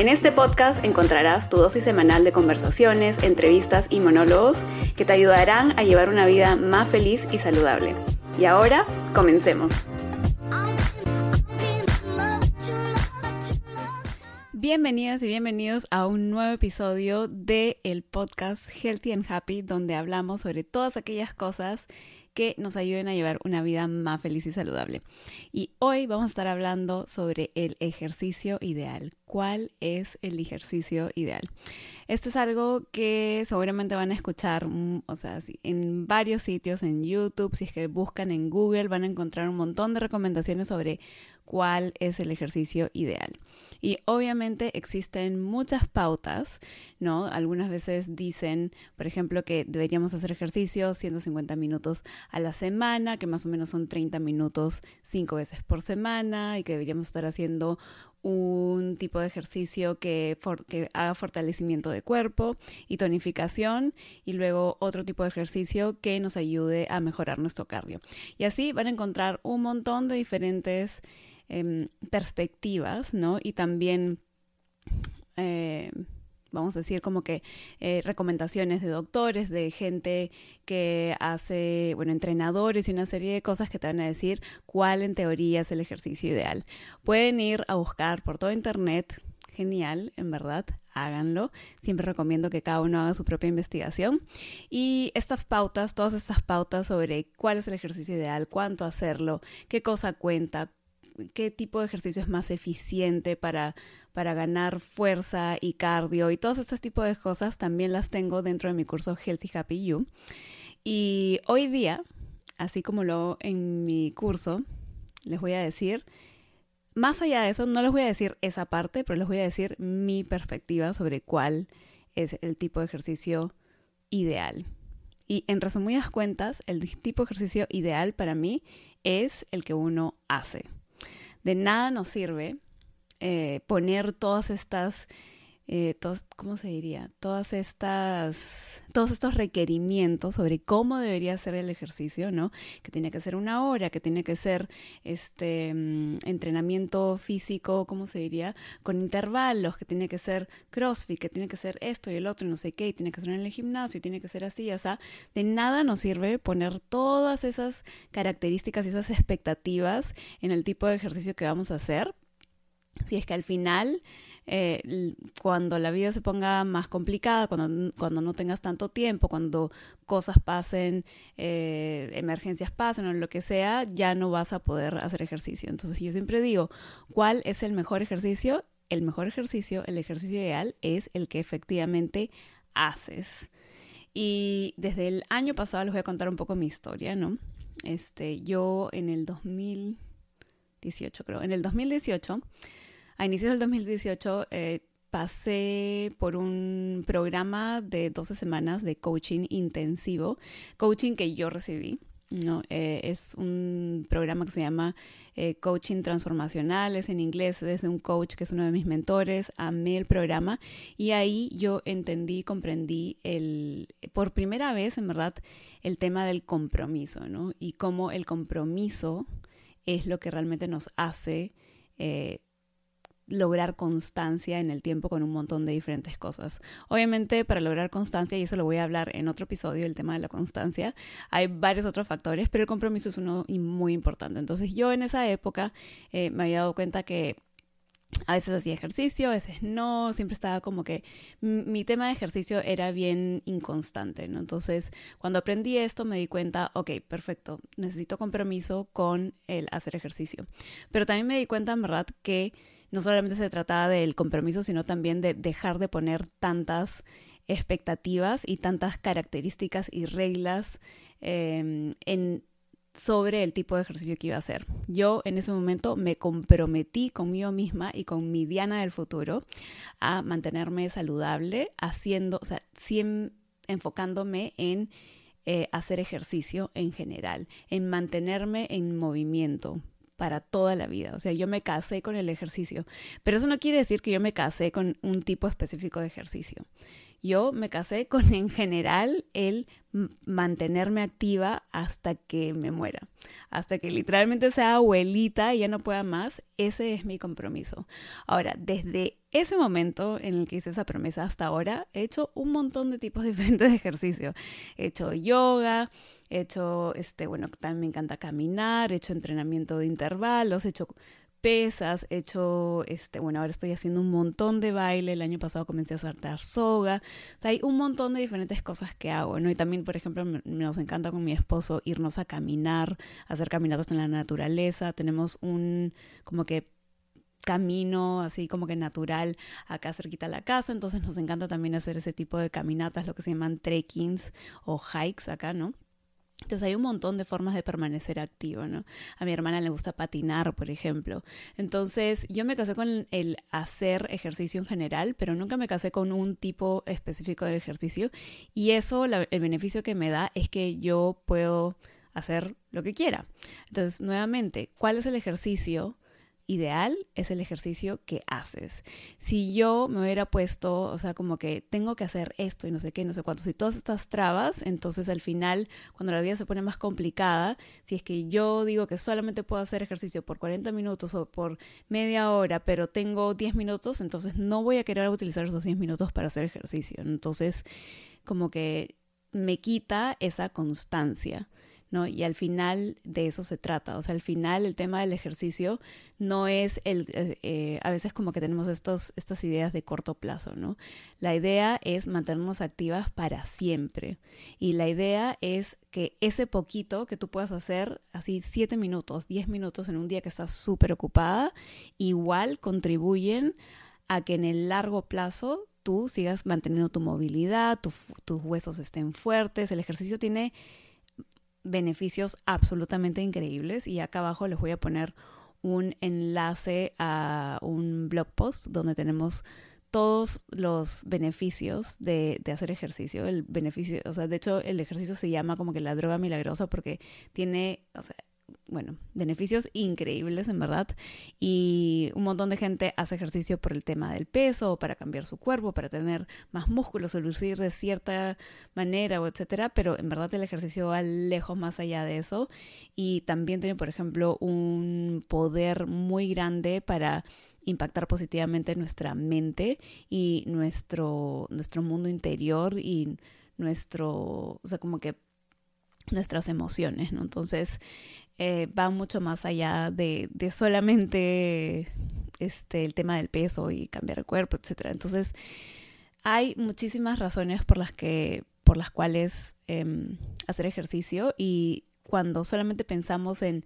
En este podcast encontrarás tu dosis semanal de conversaciones, entrevistas y monólogos que te ayudarán a llevar una vida más feliz y saludable. Y ahora, comencemos. Bienvenidas y bienvenidos a un nuevo episodio de podcast Healthy and Happy, donde hablamos sobre todas aquellas cosas que nos ayuden a llevar una vida más feliz y saludable. Y hoy vamos a estar hablando sobre el ejercicio ideal. ¿Cuál es el ejercicio ideal? Esto es algo que seguramente van a escuchar, mm, o sea, en varios sitios, en YouTube, si es que buscan en Google, van a encontrar un montón de recomendaciones sobre cuál es el ejercicio ideal. Y obviamente existen muchas pautas, ¿no? Algunas veces dicen, por ejemplo, que deberíamos hacer ejercicio 150 minutos a la semana, que más o menos son 30 minutos 5 veces por semana y que deberíamos estar haciendo un tipo de ejercicio que, que, haga fortalecimiento de cuerpo y tonificación y luego otro tipo de ejercicio que nos ayude a mejorar nuestro cardio. Y así van a encontrar un montón de diferentes Em, perspectivas, ¿no? Y también, eh, vamos a decir, como que eh, recomendaciones de doctores, de gente que hace, bueno, entrenadores y una serie de cosas que te van a decir cuál en teoría es el ejercicio ideal. Pueden ir a buscar por todo internet genial, en verdad, háganlo. Siempre recomiendo que cada uno haga su propia investigación. Y estas pautas, todas estas pautas sobre cuál es el ejercicio ideal, cuánto hacerlo, qué cosa cuenta, qué tipo de ejercicio es más eficiente para, para ganar fuerza y cardio y todos estos tipos de cosas también las tengo dentro de mi curso Healthy Happy You. Y hoy día, así como lo en mi curso, les voy a decir, más allá de eso, no les voy a decir esa parte, pero les voy a decir mi perspectiva sobre cuál es el tipo de ejercicio ideal. Y en resumidas cuentas, el tipo de ejercicio ideal para mí es el que uno hace de nada nos sirve eh, poner todas estas eh, ¿cómo se diría? Todas estas, todos estos requerimientos sobre cómo debería ser el ejercicio, ¿no? Que tiene que ser una hora, que tiene que ser este mm, entrenamiento físico, ¿cómo se diría? Con intervalos, que tiene que ser CrossFit, que tiene que ser esto y el otro y no sé qué, y tiene que ser en el gimnasio, y tiene que ser así, o sea, de nada nos sirve poner todas esas características y esas expectativas en el tipo de ejercicio que vamos a hacer. Si es que al final eh, cuando la vida se ponga más complicada, cuando, cuando no tengas tanto tiempo, cuando cosas pasen, eh, emergencias pasen o lo que sea, ya no vas a poder hacer ejercicio. Entonces yo siempre digo, ¿cuál es el mejor ejercicio? El mejor ejercicio, el ejercicio ideal es el que efectivamente haces. Y desde el año pasado les voy a contar un poco mi historia, ¿no? Este, yo en el 2018, creo, en el 2018 a inicios del 2018 eh, pasé por un programa de 12 semanas de coaching intensivo, coaching que yo recibí. ¿no? Eh, es un programa que se llama eh, Coaching Transformacional, es en inglés, desde un coach que es uno de mis mentores, amé el programa y ahí yo entendí, comprendí el, por primera vez, en verdad, el tema del compromiso, ¿no? Y cómo el compromiso es lo que realmente nos hace lograr constancia en el tiempo con un montón de diferentes cosas. Obviamente, para lograr constancia, y eso lo voy a hablar en otro episodio, el tema de la constancia, hay varios otros factores, pero el compromiso es uno muy importante. Entonces, yo en esa época eh, me había dado cuenta que a veces hacía ejercicio, a veces no, siempre estaba como que mi tema de ejercicio era bien inconstante, ¿no? Entonces, cuando aprendí esto me di cuenta, ok, perfecto, necesito compromiso con el hacer ejercicio. Pero también me di cuenta, en verdad, que no solamente se trataba del compromiso, sino también de dejar de poner tantas expectativas y tantas características y reglas em, sobre el tipo de ejercicio que iba a hacer. Yo en ese momento me comprometí conmigo misma y con mi Diana del futuro a mantenerme saludable, haciendo, o sea, siempre enfocándome en eh, hacer ejercicio en general, en mantenerme en movimiento para toda la vida. O sea, yo me casé con el ejercicio, pero eso no quiere decir que yo me casé con un tipo específico de ejercicio. Yo me casé con en general el mantenerme activa hasta que me muera, hasta que literalmente sea abuelita y ya no pueda más. Ese es mi compromiso. Ahora, desde ese momento en el que hice esa promesa hasta ahora, he hecho un montón de tipos diferentes de ejercicio. He hecho yoga, he hecho, este, bueno, también me encanta caminar, he hecho entrenamiento de intervalos, he hecho pesas, he hecho, este, bueno, ahora estoy haciendo un montón de baile, el año pasado comencé a saltar soga, o sea, hay un montón de diferentes cosas que hago, ¿no? Y también, por ejemplo, nos encanta con mi esposo irnos a caminar, hacer caminatas en la naturaleza, tenemos un, como que camino así como que natural acá cerquita de la casa, entonces nos encanta también hacer ese tipo de caminatas, lo que se llaman trekkings o hikes acá, ¿no? Entonces hay un montón de formas de permanecer activo, ¿no? A mi hermana le gusta patinar, por ejemplo. Entonces yo me casé con el hacer ejercicio en general, pero nunca me casé con un tipo específico de ejercicio. Y eso, el beneficio que me da es que yo puedo hacer lo que quiera. Entonces, nuevamente, ¿cuál es el ejercicio ideal es el ejercicio que haces. Si yo me hubiera puesto, o sea, como que tengo que hacer esto y no sé qué, no sé cuánto, si todas estas trabas, entonces al final, cuando la vida se pone más complicada, si es que yo digo que solamente puedo hacer ejercicio por 40 minutos o por media hora, pero tengo 10 minutos, entonces no voy a querer utilizar esos 10 minutos para hacer ejercicio. Entonces, como que me quita esa constancia. ¿No? Y al final de eso se trata. O sea, al final el tema del ejercicio no es el, eh, eh, a veces como que tenemos estos, estas ideas de corto plazo, ¿no? La idea es mantenernos activas para siempre. Y la idea es que ese poquito que tú puedas hacer, así siete minutos, diez minutos en un día que estás súper ocupada, igual contribuyen a que en el largo plazo tú sigas manteniendo tu movilidad, tus huesos estén fuertes. El ejercicio tiene beneficios absolutamente increíbles y acá abajo les voy a poner un enlace a un blog post donde tenemos todos los beneficios de, de, hacer ejercicio. El beneficio, o sea, de hecho el ejercicio se llama como que la droga milagrosa porque tiene, o sea, bueno, beneficios increíbles en verdad. Y un montón de gente hace ejercicio por el tema del peso, para cambiar su cuerpo, para tener más músculos o lucir de cierta manera, o etcétera. Pero en verdad el ejercicio va lejos más allá de eso. Y también tiene, por ejemplo, un poder muy grande para impactar positivamente nuestra mente y nuestro, nuestro mundo interior y nuestro, o sea, como que nuestras emociones, ¿no? Entonces, eh, va mucho más allá de, solamente este, el tema del peso y cambiar el cuerpo, etc. Entonces, hay muchísimas razones por las, que, por las cuales em, hacer ejercicio y cuando solamente pensamos en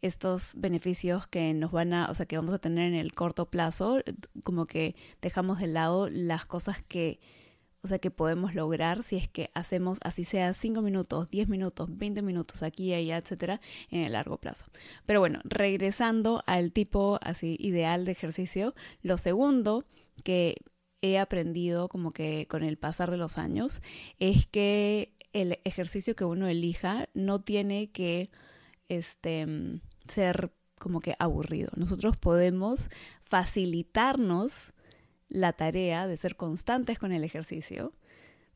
estos beneficios que nos van a, o sea, que vamos a tener en el corto plazo, como que dejamos de lado las cosas que o sea, que podemos lograr si es que hacemos así sea 5 minutos, 10 minutos, 20 minutos aquí y allá, etcétera, en el largo plazo. Pero bueno, regresando al tipo así ideal de ejercicio, lo segundo que he aprendido como que con el pasar de los años es que el ejercicio que uno elija no tiene que este ser como que aburrido. Nosotros podemos facilitarnos la tarea de ser constantes con el ejercicio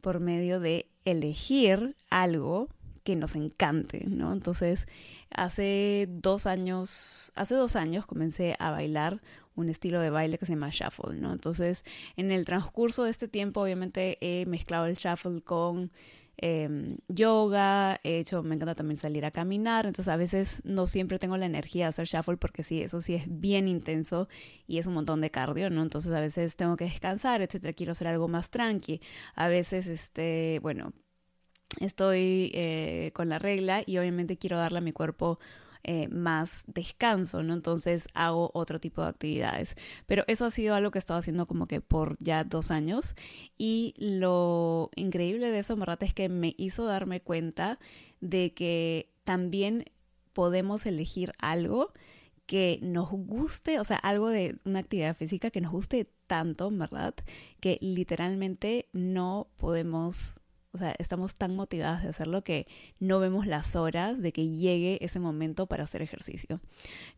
por medio de elegir algo que nos encante, ¿no? Entonces, hace dos años, hace dos años comencé a bailar un estilo de baile que se llama shuffle, ¿no? Entonces, en el transcurso de este tiempo, obviamente he mezclado el shuffle con Em, yoga, he hecho, me encanta también salir a caminar, entonces a veces no siempre tengo la energía de hacer shuffle porque sí, eso sí es bien intenso y es un montón de cardio, ¿no? Entonces a veces tengo que descansar, etcétera, quiero hacer algo más tranqui, a veces, este, bueno, estoy eh, con la regla y obviamente quiero darle a mi cuerpo eh, más descanso, ¿no? Entonces hago otro tipo de actividades. Pero eso ha sido algo que he estado haciendo como que por ya dos años y lo increíble de eso, en verdad, es que me hizo darme cuenta de que también podemos elegir algo que nos guste, o sea, algo de una actividad física que nos guste tanto, ¿verdad? Que literalmente no podemos o sea, estamos tan motivadas de hacerlo que no vemos las horas de que llegue ese momento para hacer ejercicio,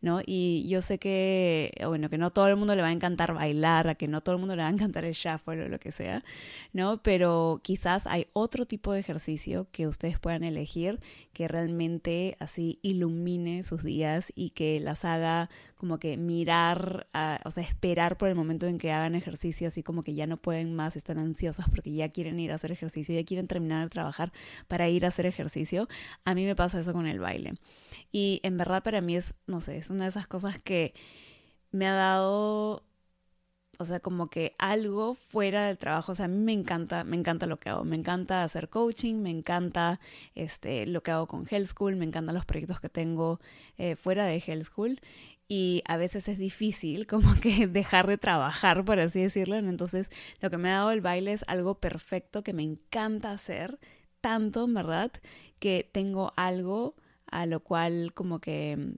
¿no? Y yo sé que, bueno, que no todo el mundo le va a encantar bailar, a que no todo el mundo le va a encantar el shuffle o lo que sea, ¿no? Pero quizás hay otro tipo de ejercicio que ustedes puedan elegir que realmente así ilumine sus días y que las haga como que mirar, o sea, esperar por el momento en que hagan ejercicio, así como que ya no pueden más, están ansiosas porque ya quieren ir a hacer ejercicio, ya terminar de trabajar para ir a hacer ejercicio. A mí me pasa eso con el baile. Y en verdad para mí es, no sé, es una de esas cosas que me ha dado o sea, como que algo fuera del trabajo, o sea, a mí me encanta, me encanta lo que hago, me encanta hacer coaching, me encanta este, lo que hago con Health School, me encantan los proyectos que tengo eh, fuera de Health School y a veces es difícil como que dejar de trabajar, por así decirlo. Entonces, lo que me ha dado el baile es algo perfecto que me encanta hacer, tanto, verdad, que tengo algo a lo cual como que mm,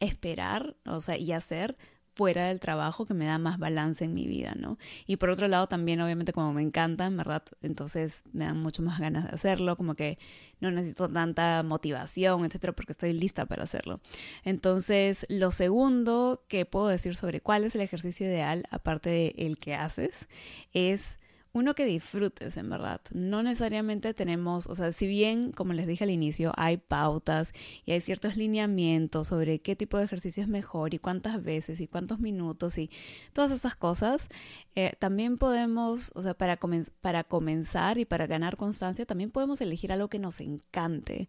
esperar, o sea, y hacer fuera del trabajo que me da más balance en mi vida, ¿no? Y por otro lado también obviamente como me encanta, ¿verdad? Entonces me dan mucho más ganas de hacerlo, como que no necesito tanta motivación, etcétera, porque estoy lista para hacerlo. Entonces, lo segundo que puedo decir sobre cuál es el ejercicio ideal, aparte de el que haces, es uno que disfrutes, en verdad. No necesariamente tenemos, o sea, si bien, como les dije al inicio, hay pautas y hay ciertos lineamientos sobre qué tipo de ejercicio es mejor y cuántas veces y cuántos minutos y todas esas cosas, eh, también podemos, o sea, para, para comenzar y para ganar constancia, también podemos elegir algo que nos encante.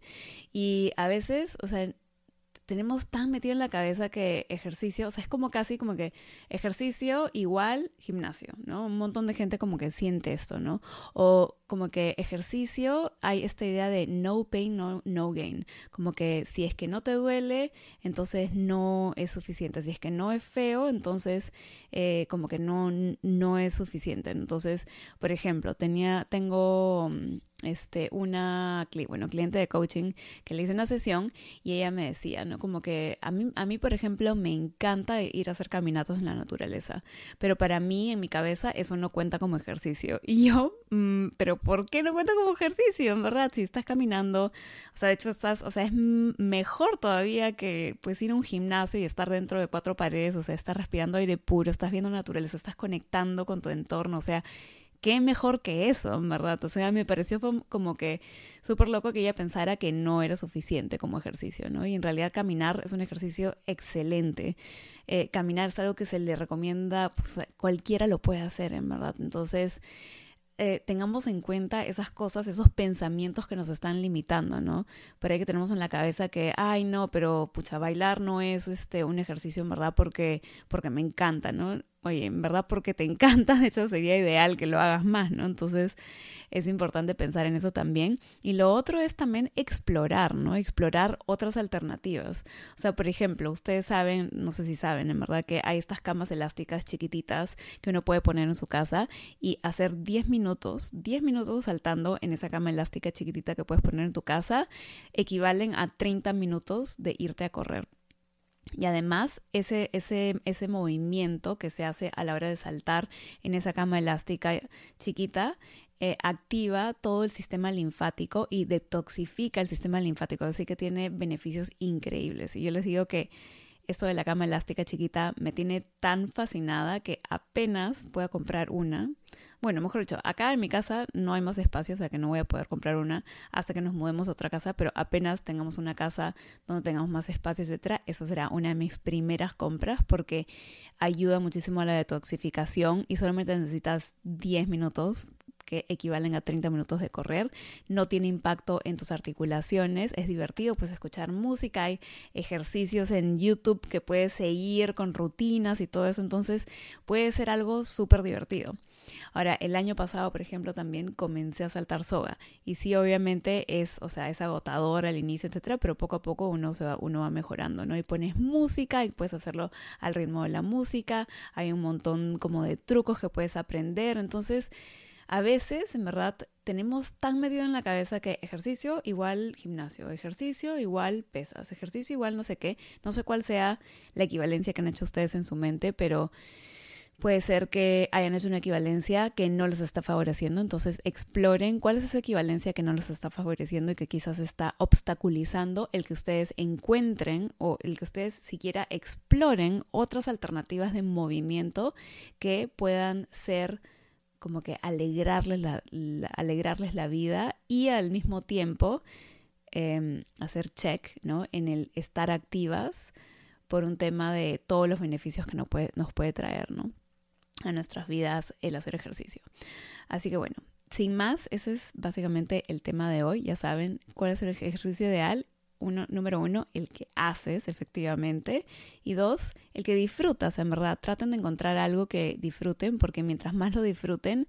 Y a veces, o sea, tenemos tan metido en la cabeza que ejercicio, o sea, es como casi como que ejercicio igual gimnasio, ¿no? Un montón de gente como que siente esto, ¿no? O como que ejercicio hay esta idea de no pain, no, no gain. Como que si es que no te duele, entonces no es suficiente. Si es que no es feo, entonces eh, como que no, no es suficiente. Entonces, por ejemplo, tenía, tengo mm, este, una bueno, cliente de coaching que le hice una sesión y ella me decía, ¿no? Como que a mí, a mí, por ejemplo, me encanta ir a hacer caminatas en la naturaleza, pero para mí, en mi cabeza, eso no cuenta como ejercicio. Y yo, mm, pero ¿por qué no cuenta como ejercicio? En verdad, si estás caminando, o sea, de hecho estás, o sea, es mejor todavía que pues ir a un gimnasio y estar dentro de cuatro paredes, o sea, estar respirando aire puro, estás viendo naturaleza, estás conectando con tu entorno, o sea, qué mejor que eso, en verdad. O sea, me pareció como que súper loco que ella pensara que no era suficiente como ejercicio, ¿no? Y en realidad caminar es un ejercicio excelente. Eh, caminar es algo que se le recomienda, pues, cualquiera lo puede hacer, en verdad. Entonces, eh, tengamos en cuenta esas cosas, esos pensamientos que nos están limitando, ¿no? Pero hay que tenemos en la cabeza que, ay, no, pero pucha, bailar no es este un ejercicio en verdad porque, porque me encanta, ¿no? Oye, en verdad porque te encanta, de hecho sería ideal que lo hagas más, ¿no? Entonces, es importante pensar en eso también. Y lo otro es también explorar, ¿no? Explorar otras alternativas. O sea, por ejemplo, ustedes saben, no sé si saben, en verdad, que hay estas camas elásticas chiquititas que uno puede poner en su casa y hacer 10 minutos, 10 minutos saltando en esa cama elástica chiquitita que puedes poner en tu casa, equivalen a 30 minutos de irte a correr. Y además, ese, ese, ese movimiento que se hace a la hora de saltar en esa cama elástica chiquita eh, activa todo el sistema linfático y detoxifica el sistema linfático, así que tiene beneficios increíbles. Y yo les digo que esto de la cama elástica chiquita me tiene tan fascinada que apenas pueda comprar una. Bueno, mejor dicho, acá en mi casa no hay más espacio, o sea que no voy a poder comprar una hasta que nos mudemos a otra casa, pero apenas tengamos una casa donde tengamos más espacio, etcétera, esa será una de mis primeras compras porque ayuda muchísimo a la detoxificación y solamente necesitas 10 minutos que equivalen a 30 minutos de correr, no tiene impacto en tus articulaciones, es divertido pues escuchar música, hay ejercicios en YouTube que puedes seguir con rutinas y todo eso, entonces puede ser algo súper divertido. Ahora, el año pasado, por ejemplo, también comencé a saltar soga. Y sí, obviamente es, o sea, es agotador al inicio, etcétera, pero poco a poco uno se va, uno va mejorando, ¿no? Y pones música y puedes hacerlo al ritmo de la música. Hay un montón como de trucos que puedes aprender. Entonces, a veces, en verdad, tenemos tan metido en la cabeza que ejercicio igual gimnasio, ejercicio igual pesas, ejercicio igual no sé qué, no sé cuál sea la equivalencia que han hecho ustedes en su mente, pero puede ser que hayan hecho una equivalencia que no les está favoreciendo, entonces exploren cuál es esa equivalencia que no les está favoreciendo y que quizás está obstaculizando el que ustedes encuentren o el que ustedes siquiera exploren otras alternativas de movimiento que puedan ser como que alegrarles la, alegrarles la vida y al mismo tiempo em, hacer check ¿no? en el estar activas por un tema de todos los beneficios que nos puede, nos puede traer ¿no? a nuestras vidas el hacer ejercicio. Así que bueno, sin más, ese es básicamente el tema de hoy. Ya saben cuál es el ejercicio ideal uno, número uno, el que haces efectivamente. Y dos, el que disfrutas, en verdad. Traten de encontrar algo que disfruten, porque mientras más lo disfruten,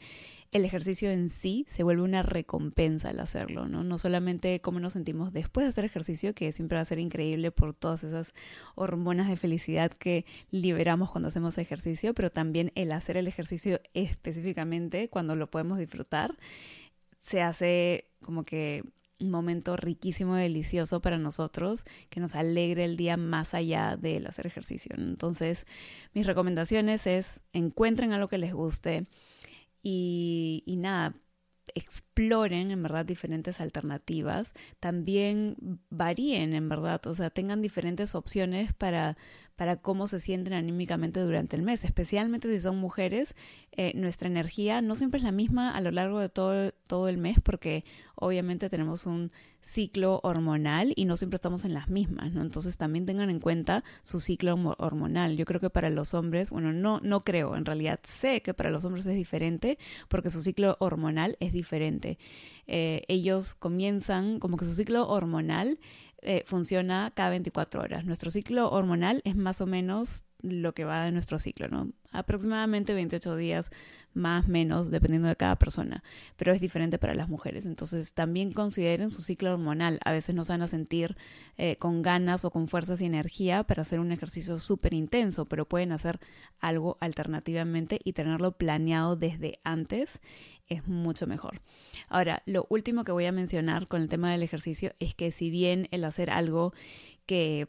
el ejercicio en sí se vuelve una recompensa al hacerlo, ¿no? No solamente cómo nos sentimos después de hacer ejercicio, que siempre va a ser increíble por todas esas hormonas de felicidad que liberamos cuando hacemos ejercicio, pero también el hacer el ejercicio específicamente cuando lo podemos disfrutar, se hace como que un momento riquísimo, delicioso para nosotros, que nos alegre el día más allá del hacer ejercicio. Entonces, mis recomendaciones es encuentren algo que les guste y, y nada, exploren en verdad diferentes alternativas, también varíen en verdad, o sea, tengan diferentes opciones para, para cómo se sienten anímicamente durante el mes, especialmente si son mujeres, eh, nuestra energía no siempre es la misma a lo largo de todo, todo el mes porque obviamente tenemos un ciclo hormonal y no siempre estamos en las mismas, ¿no? Entonces también tengan en cuenta su ciclo hormonal. Yo creo que para los hombres, bueno, no, no creo, en realidad sé que para los hombres es diferente porque su ciclo hormonal es diferente. Eh, ellos comienzan como que su ciclo hormonal eh, funciona cada 24 horas. Nuestro ciclo hormonal es más o menos lo que va de nuestro ciclo, ¿no? Aproximadamente 28 días más, menos, dependiendo de cada persona, pero es diferente para las mujeres. Entonces también consideren su ciclo hormonal. A veces no se van a sentir eh, con ganas o con fuerzas y energía para hacer un ejercicio súper intenso, pero pueden hacer algo alternativamente y tenerlo planeado desde antes es mucho mejor. Ahora, lo último que voy a mencionar con el tema del ejercicio es que si bien el hacer algo que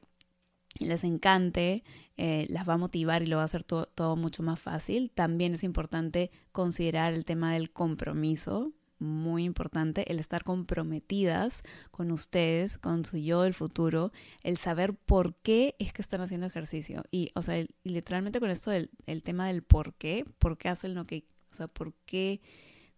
les encante, eh, las va a motivar y lo va a hacer todo mucho más fácil. También es importante considerar el tema del compromiso, muy importante, el estar comprometidas con ustedes, con su yo del futuro, el saber por qué es que están haciendo ejercicio. Y, o sea, literalmente con esto del el tema del por qué, por qué hacen lo que, o sea, por qué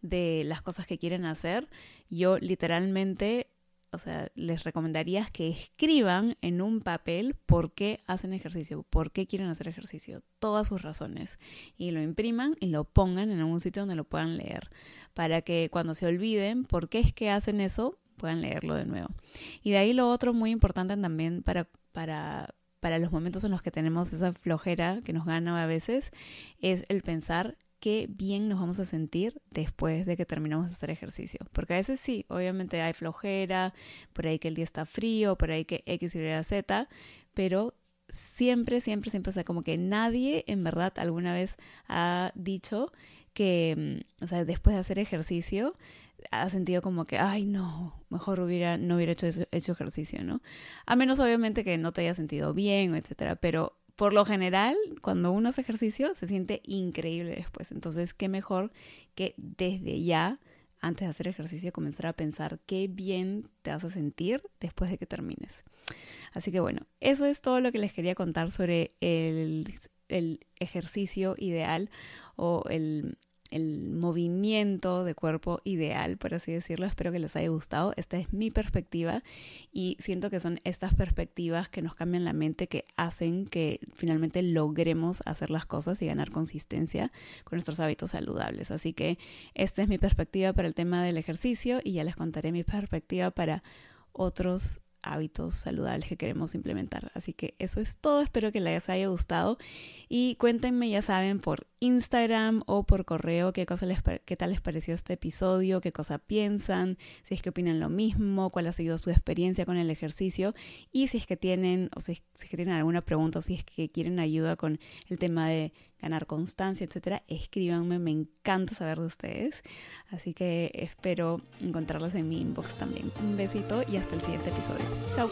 de las cosas que quieren hacer, yo literalmente o sea, les recomendaría que escriban en un papel por qué hacen ejercicio, por qué quieren hacer ejercicio, todas sus razones, y lo impriman y lo pongan en algún sitio donde lo puedan leer, para que cuando se olviden por qué es que hacen eso, puedan leerlo de nuevo. Y de ahí lo otro muy importante también para, para, para los momentos en los que tenemos esa flojera que nos gana a veces, es el pensar qué bien nos vamos a sentir después de que terminamos de hacer ejercicio. Porque a veces sí, obviamente hay flojera, por ahí que el día está frío, por ahí que X, Y, Z, pero siempre, siempre, siempre, o sea, como que nadie en verdad alguna vez ha dicho que, mm, o sea, después de hacer ejercicio, ha sentido como que, ay, no, mejor hubiera, no hubiera hecho, hecho ejercicio, ¿no? A menos obviamente que no te haya sentido bien, etcétera, pero por lo general, cuando uno hace ejercicio, se siente increíble después. Entonces, qué mejor que desde ya, antes de hacer ejercicio, comenzar a pensar qué bien te vas a sentir después de que termines. Así que bueno, eso es todo lo que les quería contar sobre el, el ejercicio ideal o el el movimiento de cuerpo ideal, por así decirlo. Espero que les haya gustado. Esta es mi perspectiva y siento que son estas perspectivas que nos cambian la mente, que hacen que finalmente logremos hacer las cosas y ganar consistencia con nuestros hábitos saludables. Así que esta es mi perspectiva para el tema del ejercicio y ya les contaré mi perspectiva para otros hábitos saludables que queremos implementar. Así que eso es todo, espero que les haya gustado. Y cuéntenme, ya saben, por Instagram o por correo qué, cosa les, qué tal les pareció este episodio, qué cosa piensan, si es que opinan lo mismo, cuál ha sido su experiencia con el ejercicio. Y si es que tienen o si, es que tienen alguna pregunta o si es que quieren ayuda con el tema de ganar constancia, etcétera, escríbanme, me encanta saber de ustedes. Así que espero encontrarlos en mi inbox también. Un besito y hasta el siguiente episodio. Chao.